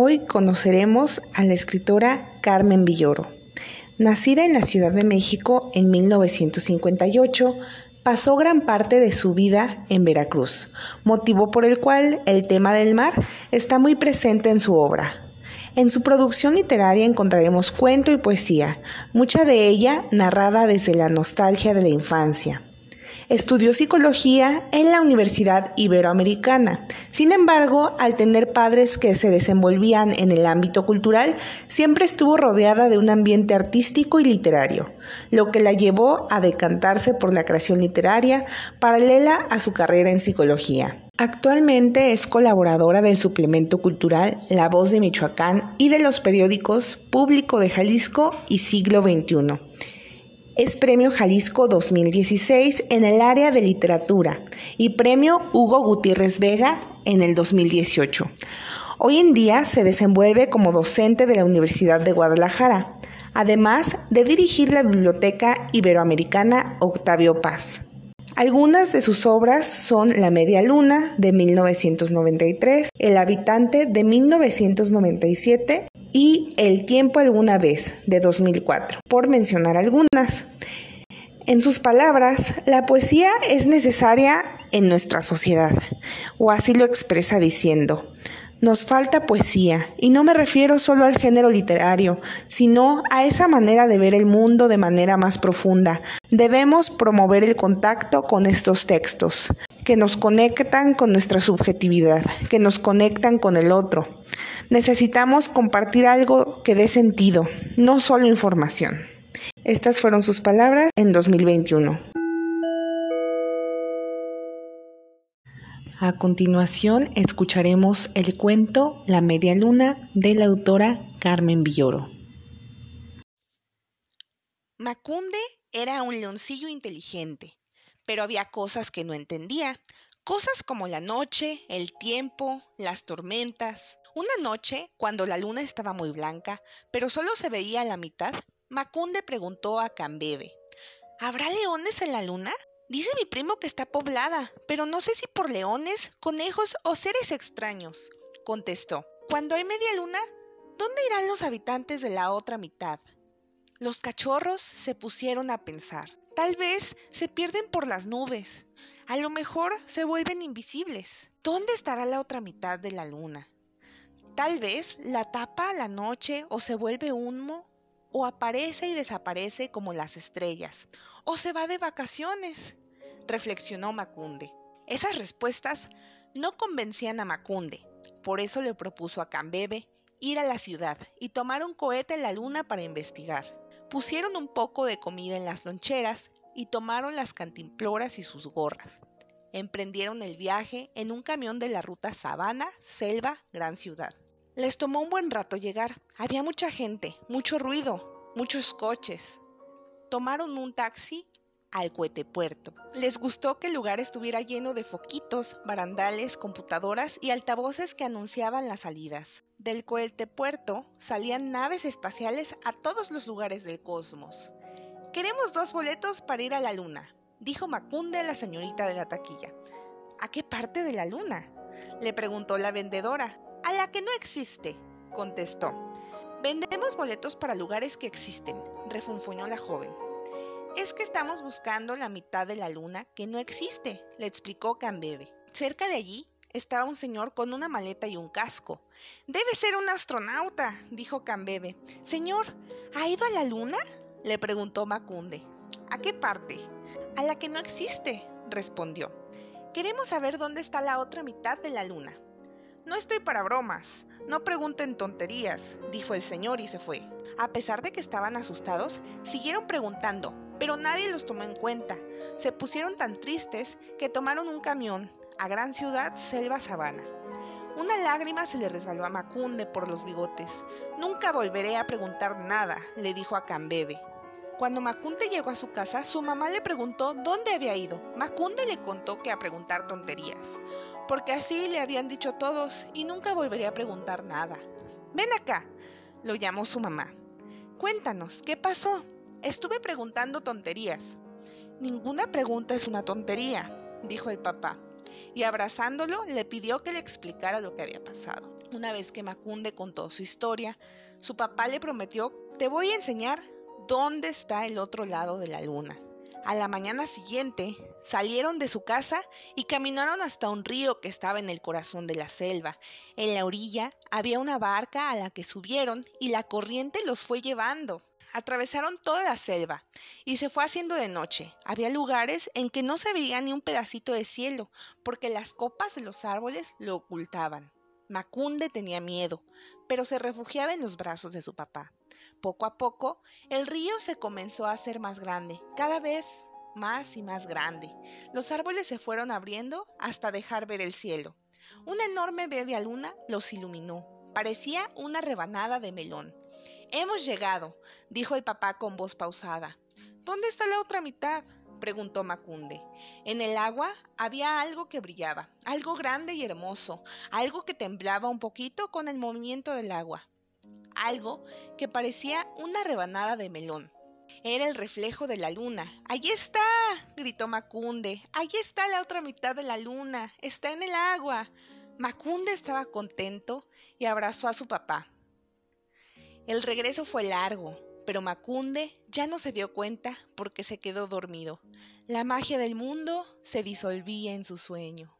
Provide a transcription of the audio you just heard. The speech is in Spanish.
Hoy conoceremos a la escritora Carmen Villoro. Nacida en la Ciudad de México en 1958, pasó gran parte de su vida en Veracruz, motivo por el cual el tema del mar está muy presente en su obra. En su producción literaria encontraremos cuento y poesía, mucha de ella narrada desde la nostalgia de la infancia. Estudió psicología en la Universidad Iberoamericana. Sin embargo, al tener padres que se desenvolvían en el ámbito cultural, siempre estuvo rodeada de un ambiente artístico y literario, lo que la llevó a decantarse por la creación literaria paralela a su carrera en psicología. Actualmente es colaboradora del suplemento cultural La Voz de Michoacán y de los periódicos Público de Jalisco y Siglo XXI. Es Premio Jalisco 2016 en el área de literatura y Premio Hugo Gutiérrez Vega en el 2018. Hoy en día se desenvuelve como docente de la Universidad de Guadalajara, además de dirigir la Biblioteca Iberoamericana Octavio Paz. Algunas de sus obras son La Media Luna de 1993, El Habitante de 1997 y El tiempo alguna vez de 2004, por mencionar algunas. En sus palabras, la poesía es necesaria en nuestra sociedad, o así lo expresa diciendo, nos falta poesía, y no me refiero solo al género literario, sino a esa manera de ver el mundo de manera más profunda. Debemos promover el contacto con estos textos, que nos conectan con nuestra subjetividad, que nos conectan con el otro, Necesitamos compartir algo que dé sentido, no solo información. Estas fueron sus palabras en 2021. A continuación escucharemos el cuento La media luna de la autora Carmen Villoro. Macunde era un leoncillo inteligente, pero había cosas que no entendía, cosas como la noche, el tiempo, las tormentas, una noche, cuando la luna estaba muy blanca, pero solo se veía la mitad, Macunde preguntó a Cambebe, ¿Habrá leones en la luna? Dice mi primo que está poblada, pero no sé si por leones, conejos o seres extraños. Contestó, cuando hay media luna, ¿dónde irán los habitantes de la otra mitad? Los cachorros se pusieron a pensar. Tal vez se pierden por las nubes. A lo mejor se vuelven invisibles. ¿Dónde estará la otra mitad de la luna? Tal vez la tapa a la noche o se vuelve humo o aparece y desaparece como las estrellas o se va de vacaciones, reflexionó Macunde. Esas respuestas no convencían a Macunde, por eso le propuso a Cambebe ir a la ciudad y tomar un cohete en la luna para investigar. Pusieron un poco de comida en las loncheras y tomaron las cantimploras y sus gorras. Emprendieron el viaje en un camión de la ruta Sabana, Selva, Gran Ciudad. Les tomó un buen rato llegar. Había mucha gente, mucho ruido, muchos coches. Tomaron un taxi al puerto. Les gustó que el lugar estuviera lleno de foquitos, barandales, computadoras y altavoces que anunciaban las salidas. Del puerto salían naves espaciales a todos los lugares del cosmos. Queremos dos boletos para ir a la luna, dijo Macunde a la señorita de la taquilla. ¿A qué parte de la luna? le preguntó la vendedora. A la que no existe, contestó. Vendemos boletos para lugares que existen, refunfuñó la joven. Es que estamos buscando la mitad de la luna que no existe, le explicó Cambebe. Cerca de allí estaba un señor con una maleta y un casco. Debe ser un astronauta, dijo Cambebe. Señor, ¿ha ido a la luna? le preguntó Macunde. ¿A qué parte? A la que no existe, respondió. Queremos saber dónde está la otra mitad de la luna. No estoy para bromas. No pregunten tonterías, dijo el señor y se fue. A pesar de que estaban asustados, siguieron preguntando, pero nadie los tomó en cuenta. Se pusieron tan tristes que tomaron un camión a Gran Ciudad, Selva Sabana. Una lágrima se le resbaló a Macunde por los bigotes. Nunca volveré a preguntar nada, le dijo a Cambebe. Cuando Macunde llegó a su casa, su mamá le preguntó dónde había ido. Macunde le contó que a preguntar tonterías porque así le habían dicho todos y nunca volvería a preguntar nada. Ven acá, lo llamó su mamá. Cuéntanos, ¿qué pasó? Estuve preguntando tonterías. Ninguna pregunta es una tontería, dijo el papá, y abrazándolo le pidió que le explicara lo que había pasado. Una vez que Macunde contó su historia, su papá le prometió, te voy a enseñar dónde está el otro lado de la luna. A la mañana siguiente salieron de su casa y caminaron hasta un río que estaba en el corazón de la selva. En la orilla había una barca a la que subieron y la corriente los fue llevando. Atravesaron toda la selva y se fue haciendo de noche. Había lugares en que no se veía ni un pedacito de cielo porque las copas de los árboles lo ocultaban. Macunde tenía miedo, pero se refugiaba en los brazos de su papá. Poco a poco, el río se comenzó a hacer más grande, cada vez más y más grande. Los árboles se fueron abriendo hasta dejar ver el cielo. Una enorme media luna los iluminó. Parecía una rebanada de melón. Hemos llegado, dijo el papá con voz pausada. ¿Dónde está la otra mitad? preguntó Macunde. En el agua había algo que brillaba, algo grande y hermoso, algo que temblaba un poquito con el movimiento del agua, algo que parecía una rebanada de melón. Era el reflejo de la luna. ¡Allí está! gritó Macunde. ¡Allí está la otra mitad de la luna! ¡Está en el agua! Macunde estaba contento y abrazó a su papá. El regreso fue largo, pero Macunde ya no se dio cuenta porque se quedó dormido. La magia del mundo se disolvía en su sueño.